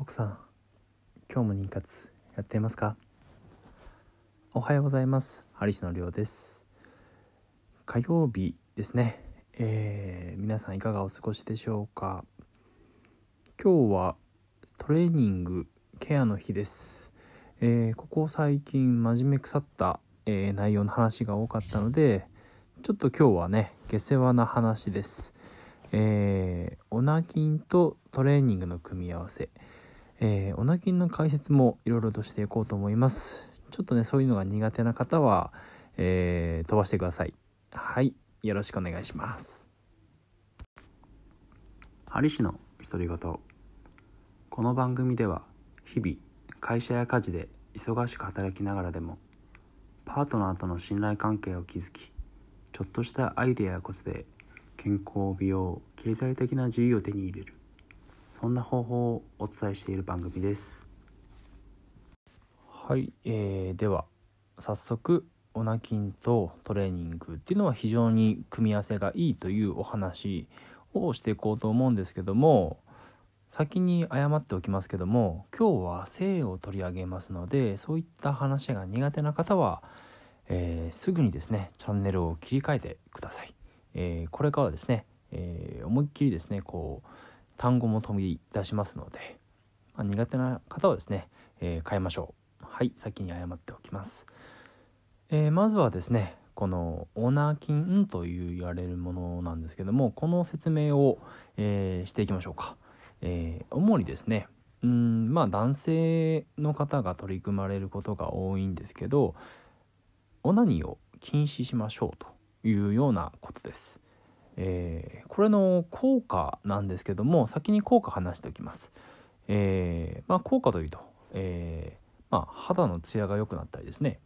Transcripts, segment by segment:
奥さん今日も妊活やっていますか？おはようございます。ハリシのりょうです。火曜日ですね。えー、皆さんいかがお過ごしでしょうか？今日はトレーニングケアの日です。えー、ここ最近真面目腐った、えー、内容の話が多かったのでちょっと今日はね下世話な話です。えー、オナキとトレーニングの組み合わせ、えー、オナキの解説もいろいろとしていこうと思います。ちょっとねそういうのが苦手な方は、えー、飛ばしてください。はいよろしくお願いします。ハリ氏の独り言この番組では日々会社や家事で忙しく働きながらでもパートナーとの信頼関係を築きちょっとしたアイデアやコツで健康美容経済的な自由を手に入れる。そんな方法をお伝えしている番組ですはい、えー、では早速オナ筋とトレーニングっていうのは非常に組み合わせがいいというお話をしていこうと思うんですけども先に謝っておきますけども今日は性を取り上げますのでそういった話が苦手な方は、えー、すぐにですねチャンネルを切り替えてください。えー、これからですね、えー、思いっきりですねこう単語も飛び出しますので、まあ、苦手な方はですね、え変えましょう。はい先に謝っておきます、えまずはですねこのオーナー金という言われるものなんですけどもこの説明を、えしていきましょうか、え主にですねうんまあ男性の方が取り組まれることが多いんですけどオナニーを禁止しましょうというようなことです。えー、これの効果なんですけども先に効果話しておきます。えー、まあ、効果というと、えー、まあ、肌のツヤが良くなったりですね、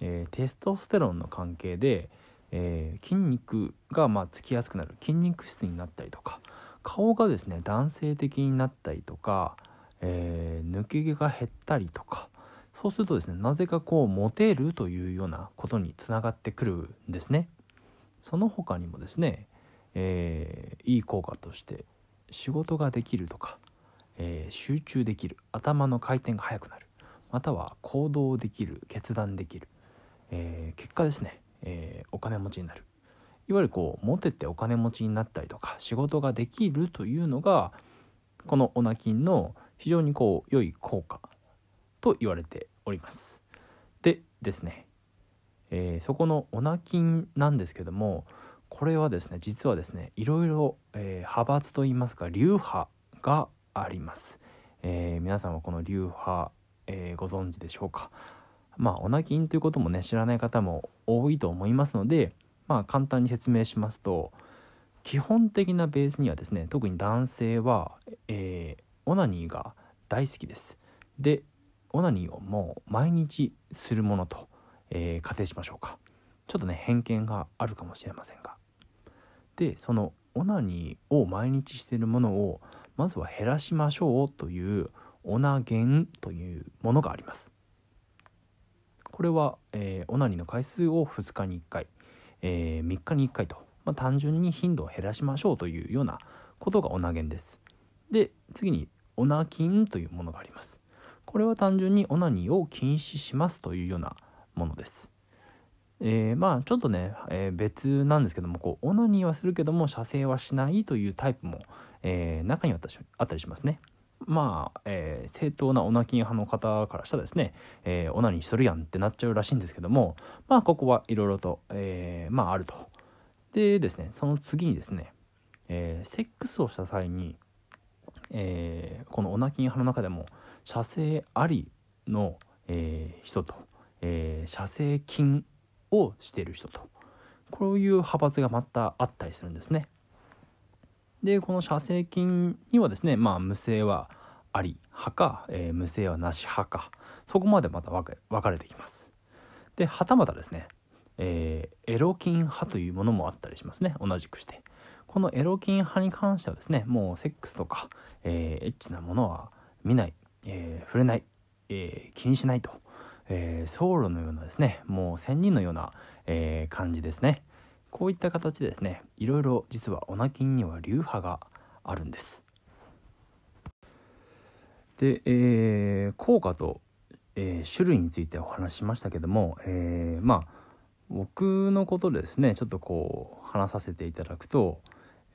えテストステロンの関係で、え筋肉がまつきやすくなる筋肉質になったりとか顔がですね男性的になったりとか、え抜け毛が減ったりとかそうするとですねなぜかこうモテるというようなことにつながってくるんですね。その他にもですね、えー、いい効果として仕事ができるとか、えー、集中できる頭の回転が速くなるまたは行動できる決断できる、えー、結果ですね、えお金持ちになる。いわゆるこうモテてお金持ちになったりとか仕事ができるというのがこのオナキンの非常にこう良い効果と言われております。でですねえ、そこのオナキンなんですけどもこれはですね実はですねいろいろ、えー、派閥といいますか流派があります、えー、皆さんはこの流派、えご存知でしょうか？まあオナキンということもね知らない方も多いと思いますのでまあ簡単に説明しますと基本的なベースにはですね特に男性は、えオナニーが大好きです。でオナニーをもう毎日するものとえー、仮定しましょうか。ちょっとね偏見があるかもしれませんが。でそのオナニーを毎日しているものをまずは減らしましょうというオナゲンというものがあります。これは、え、オナニーの回数を2日に1回、えー、3日に1回と、まあ、単純に頻度を減らしましょうというようなことがオナゲンです。で次にオナキンというものがあります。これは単純にオナニーを禁止しますというようなものです。えー、まあちょっとね、えー、別なんですけどもこうオナニーはするけども射精はしないというタイプも、えー、中にはあったりしますね。まあ、えー、正当なオナキン派の方からしたらですね、えー、オナニーするやんってなっちゃうらしいんですけどもまあここはいろいろと、えー、まああると。でですねその次にですね、えセックスをした際に、えこのオナキン派の中でも射精ありの、え人とえー、射精筋をしている人とこういう派閥がまたあったりするんですね。でこの射精筋にはですねまあ無性はあり派か、えー、無性はなし派かそこまでまた分かれてきます。ではたまたですね、えー、エロ筋派というものもあったりしますね同じくして。このエロ筋派に関してはですねもうセックスとか、えー、エッチなものは見ない、えー、触れない、えー、気にしないとえー、僧侶のようなですねもう仙人のような、えー、感じですね。こういった形でですねいろいろ実はオナキンには流派があるんです。で、えー、効果と、えー、種類についてお話ししましたけども、えー、まあ僕のことでですねちょっとこう話させていただくと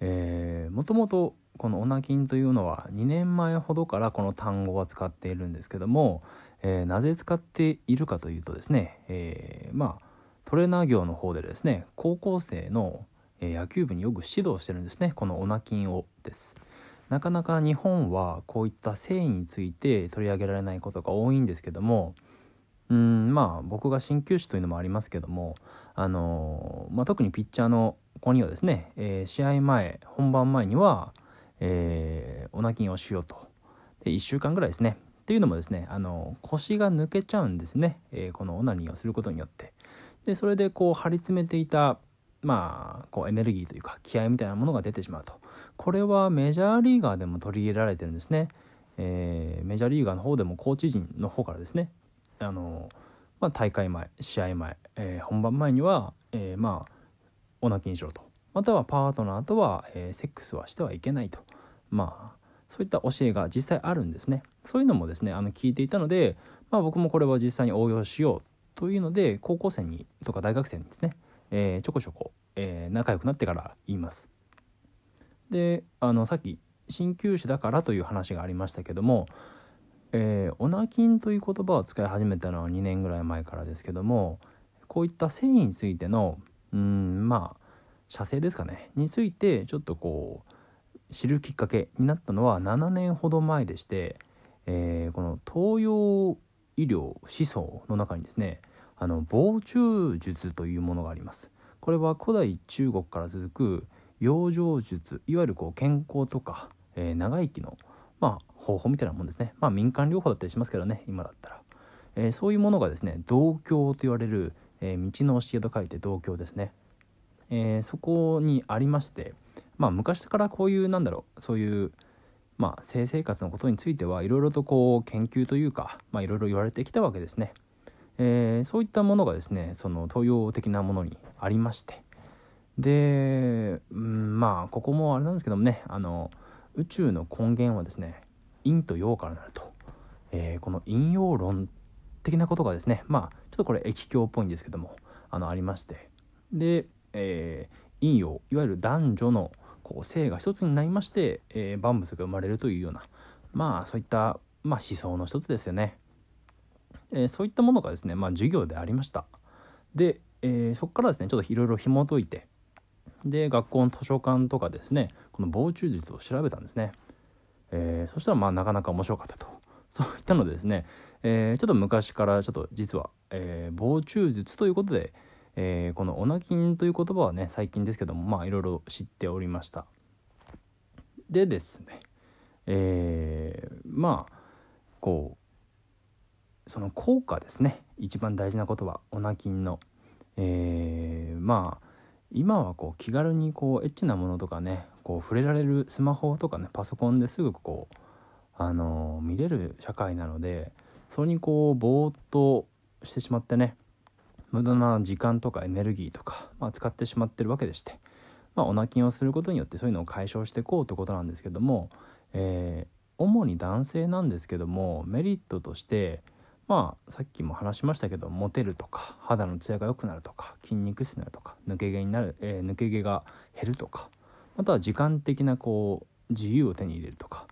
もともとこのオナキンというのは2年前ほどからこの単語は使っているんですけども、えー、なぜ使っているかというとですね、えー、まあトレーナー業の方でですね高校生の野球部によく指導してるんですねこのオナキンをです。なかなか日本はこういった繊維について取り上げられないことが多いんですけどもうんまあ僕が鍼灸師というのもありますけどもあのまあ、特にピッチャーの子にはですね、えー、試合前本番前には、えー、オナキンをしようと。で1週間ぐらいですねっていうのもですねあの腰が抜けちゃうんですね、えー、このオナニーをすることによって。でそれでこう張り詰めていたまあこうエネルギーというか気合みたいなものが出てしまうと。これはメジャーリーガーでも取り入れられてるんですね、えー、メジャーリーガーの方でもコーチ陣の方からですね。あの、まあ、大会前試合前、えー、本番前には、えー、まあオナキにしろと。またはパートナーとは、えセックスはしてはいけないと。まあそういった教えが実際あるんですね。そういうのもですねあの聞いていたので、まあ、僕もこれは実際に応用しようというので高校生にとか大学生にですね、えー、ちょこちょこ、えー、仲良くなってから言います。であのさっき鍼灸師だからという話がありましたけども、えー、オナキンという言葉を使い始めたのは2年ぐらい前からですけどもこういった繊維についてのうんまあ射精ですかねについてちょっとこう知るきっかけになったのは7年ほど前でして、えー、この東洋医療思想の中にですねあの防虫術というものがあります。これは古代中国から続く養生術いわゆるこう健康とか、えー、長生きの、まあ、方法みたいなもんですね。まあ民間療法だったりしますけどね今だったら、えー、そういうものがですね道教と言われる、えー、道の教えと書いて道教ですね、えそこにありましてまあ昔からこういうなんだろうそういうまあ性生活のことについてはいろいろとこう研究というかまあいろいろ言われてきたわけですね。えー、そういったものがですねその東洋的なものにありまして。で、うん、まあここもあれなんですけどもねあの宇宙の根源はですね陰と陽からなると、えー、この陰陽論的なことがですねまあちょっとこれ液境っぽいんですけどもあのありまして。で、えー、陰陽いわゆる男女のこう性が一つになりまして、えー、万物が生まれるというようなまあそういった、まあ、思想の一つですよね。えー、そういったものがですね、まあ、授業でありました。で、えー、そこからですねちょっといろいろ紐解いてで学校の図書館とかですねこの防虫術を調べたんですね。えー、そしたらまあなかなか面白かったと。そういったのでですね、えー、ちょっと昔からちょっと実は、えー、防虫術ということで、えー、このオナキンという言葉はね最近ですけどもまあいろいろ知っておりました。でですねえー、まあこうその効果ですね。一番大事なことはオナキンの。えー、まあ今はこう気軽にこうエッチなものとかねこう触れられるスマホとかねパソコンですぐこうあの見れる社会なのでそれにこうぼーっとしてしまってね無駄な時間とかエネルギーとか、まあ、使ってしまってるわけでして、まあ、オナキンをすることによってそういうのを解消していこうということなんですけども、えー、主に男性なんですけどもメリットとしてまあさっきも話しましたけどモテるとか肌のツヤが良くなるとか筋肉質になるとか抜け毛になる、えー、抜け毛が減るとかまたは時間的なこう自由を手に入れるとか、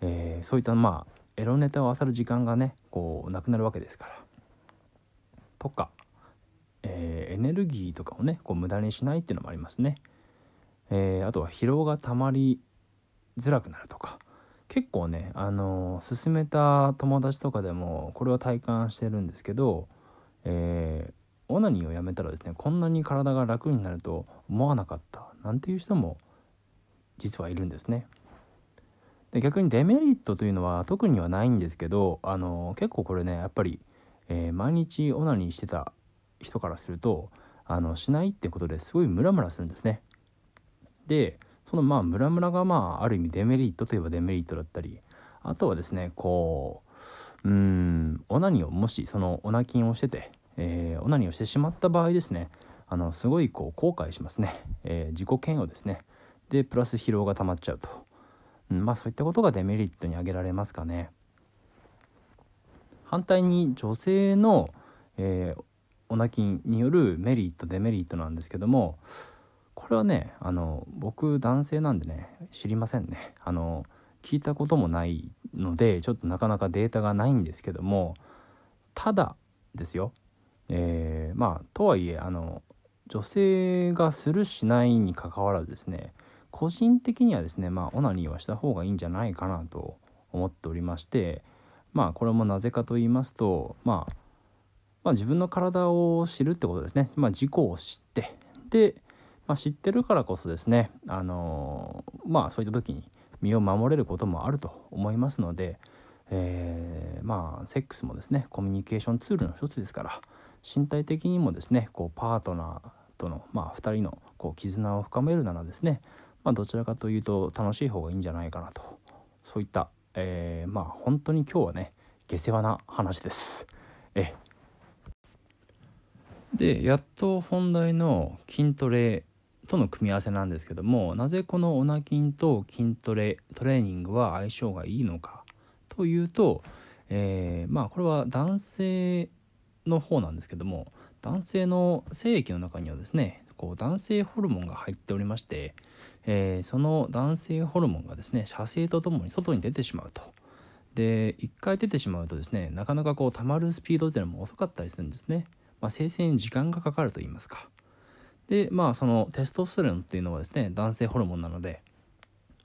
えー、そういったまあエロネタを漁る時間がねこうなくなるわけですから。とかえー、エネルギーとかをねこう無駄にしないっていうのもありますね、えー、あとは疲労がたまりづらくなるとか結構ねあのー、勧めた友達とかでもこれは体感してるんですけど、えー、オナニーをやめたらですねこんなに体が楽になると思わなかったなんていう人も実はいるんですね。で逆にデメリットというのは特にはないんですけどあの結構これねやっぱり、えー、毎日オナニーしてた人からするとあのしないってことですごいムラムラするんですね。でそのまあムラムラがまあある意味デメリットといえばデメリットだったりあとはですねこううんオナニーをもしそのオナキンをしてて、えー、オナニーをしてしまった場合ですねあのすごいこう後悔しますね、えー、自己嫌悪ですね。でプラス疲労が溜まっちゃうと、うん、まあそういったことがデメリットに挙げられますかね。反対に女性の、えー、オナキンによるメリットデメリットなんですけどもこれはねあの僕男性なんでね知りませんね。あの聞いたこともないのでちょっとなかなかデータがないんですけどもただですよ。えー、まあとはいえあの女性がするしないにかかわらずですね個人的にはですねまあオナニーはした方がいいんじゃないかなと思っておりましてまあこれもなぜかと言いますと、まあ、まあ自分の体を知るってことですね、まあ、自己を知って。で、まあ、知ってるからこそですね。あのまあそういった時に身を守れることもあると思いますので、えー、まあセックスもですねコミュニケーションツールの一つですから身体的にもですねこうパートナーとの、まあ、2人のこう絆を深めるならですね、まあ、どちらかというと楽しい方がいいんじゃないかなと。そういった、えー、まあ本当に今日はね下世話な話です。え。でやっと本題の筋トレとの組み合わせなんですけどもなぜこのオナ筋と筋トレトレーニングは相性がいいのか？というと、えー、まあこれは男性の方なんですけども男性の精液の中にはですねこう男性ホルモンが入っておりまして、えー、その男性ホルモンがですね射精とともに外に出てしまうと。で1回出てしまうとですねなかなかこう溜まるスピードっていうのも遅かったりするんですね、まあ、生成に時間がかかると言いますか。でまあそのテストステロンっていうのはですね男性ホルモンなので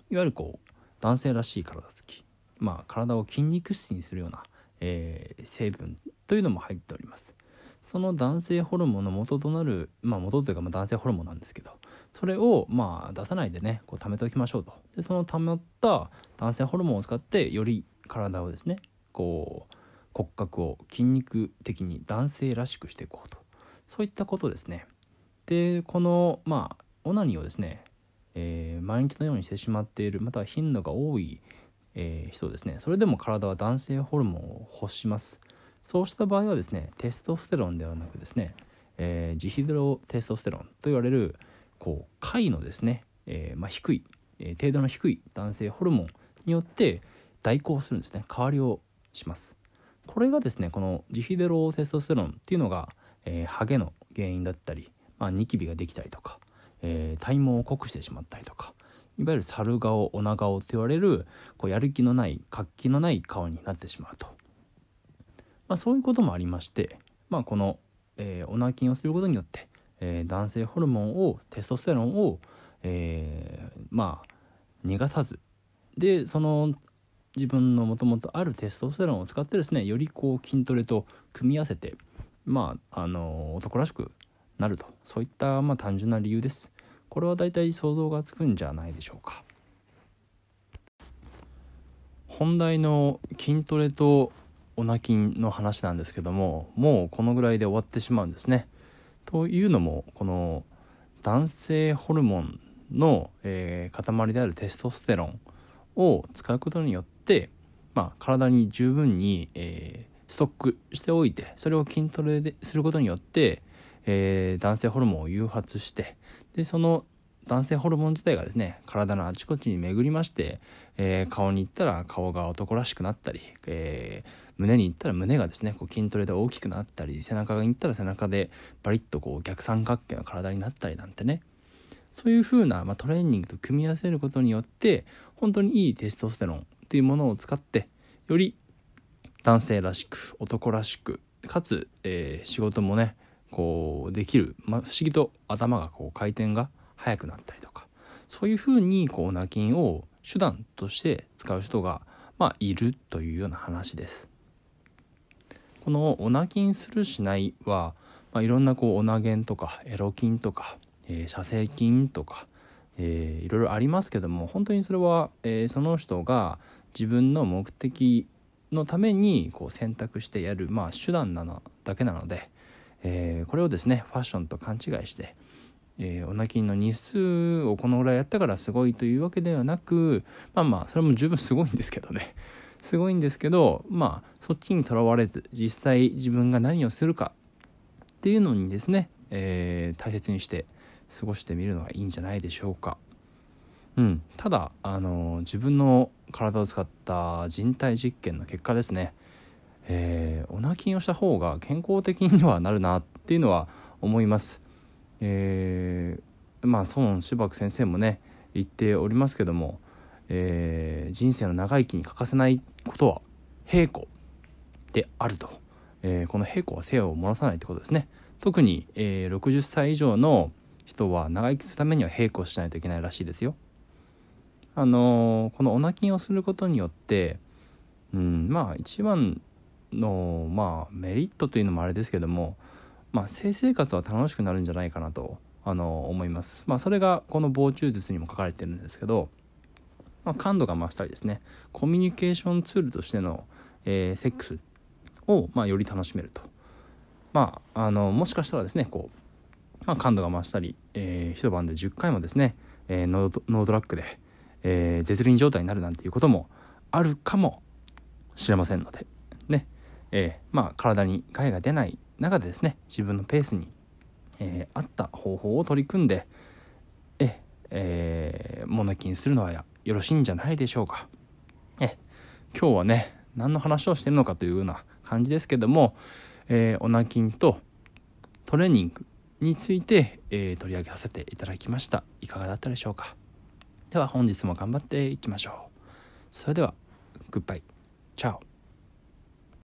いわゆるこう男性らしい体つきまあ体を筋肉質にするような、えー、成分というのも入っております。その男性ホルモンの元となるまあ元というかま男性ホルモンなんですけどそれをまあ出さないでねこう貯めておきましょうと。でその貯まった男性ホルモンを使ってより体をですねこう骨格を筋肉的に男性らしくしていこうと。そういったことですね。でこのまあオナニーをですね、えー、毎日のようにしてしまっているまたは頻度が多い、えー、人ですね。それでも体は男性ホルモンを欲します。そうした場合はですねテストステロンではなくですね、えー、ジヒドロテストステロンと言われるこう階のですね、えまあ、低い、え程度の低い男性ホルモンによって代行するんですね。代わりをします。これがですねこのジヒデロテストステロンっていうのが、えー、ハゲの原因だったり、まあ、ニキビができたりとか、えー、体毛を濃くしてしまったりとかいわゆる猿顔オナ顔と言われるこうやる気のない活気のない顔になってしまうと、まあ、そういうこともありまして、まあ、この、えー、オナ筋をすることによって、えー、男性ホルモンをテストステロンを、えー、まあ逃がさずでその自分のもともとあるテストステロンを使ってですねよりこう筋トレと組み合わせてまああの男らしくなると。そういったまあ単純な理由です。これは大体想像がつくんじゃないでしょうか。本題の筋トレとオナ筋の話なんですけどももうこのぐらいで終わってしまうんですね。というのもこの男性ホルモンの、えー、塊であるテストステロンを使うことによって、まあ、体に十分に、えー、ストックしておいてそれを筋トレですることによって、えー、男性ホルモンを誘発してでその男性ホルモン自体がですね体のあちこちに巡りまして、えー、顔に行ったら顔が男らしくなったり、えー、胸に行ったら胸がですねこう筋トレで大きくなったり背中に行ったら背中でバリッとこう逆三角形の体になったりなんてね。そういう風な、まあ、トレーニングと組み合わせることによって本当にいいテストステロンっていうものを使ってより男性らしく男らしくかつ、えー、仕事もねこうできる、まあ、不思議と頭がこう回転が速くなったりとかそういうふうにこうナキンを手段として使う人が、まあ、いるというような話です。このオナキンするしないは、まあ、いろんなこうオナゲンとかエロキンとか、えー、射精筋とかえー、いろいろありますけども本当にそれは、えー、その人が自分の目的のためにこう選択してやる、まあ、手段なのだけなので、えー、これをですねファッションと勘違いして、えー、オナキンの日数をこのぐらいやったからすごいというわけではなくまあまあそれも十分すごいんですけどね。すごいんですけどまあそっちにとらわれず実際自分が何をするかっていうのにですね、えー、大切にして過ごしてみるのがいいんじゃないでしょうか。うん、ただあの自分の体を使った人体実験の結果ですね、えー、オナキンをした方が健康的にはなるなっていうのは思います。えー、まあ孫志博先生もね言っておりますけども、えー、人生の長生きに欠かせないことは平衡であると、えー、この平衡は性を漏らさないってことですね特に、えー、60歳以上の人は長生きするためには平衡しないといけないらしいですよ。あのこのオナキンをすることによってうんまあ一番のまあメリットというのもあれですけどもまあ性生活は楽しくなるんじゃないかなとあの思います。まあそれがこの防虫術にも書かれてるんですけどまあ、感度が増したりですねコミュニケーションツールとしての、えー、セックスを、まあ、より楽しめると。まああのもしかしたらですねこう、まあ、感度が増したり、えー、一晩で10回もですね、えー、ノードラッグで、えー、絶倫状態になるなんていうこともあるかもしれませんのでね、えー、まあ体に害が出ない中でですね自分のペースに、えー、合った方法を取り組んでええー、モナキンするのはよろしいんじゃないでしょうか。え今日はね何の話をしてるのかというような感じですけども、えー、オナキンとトレーニングについて、えー、取り上げさせていただきました。いかがだったでしょうか？では本日も頑張っていきましょう。それではグッバイチャオ。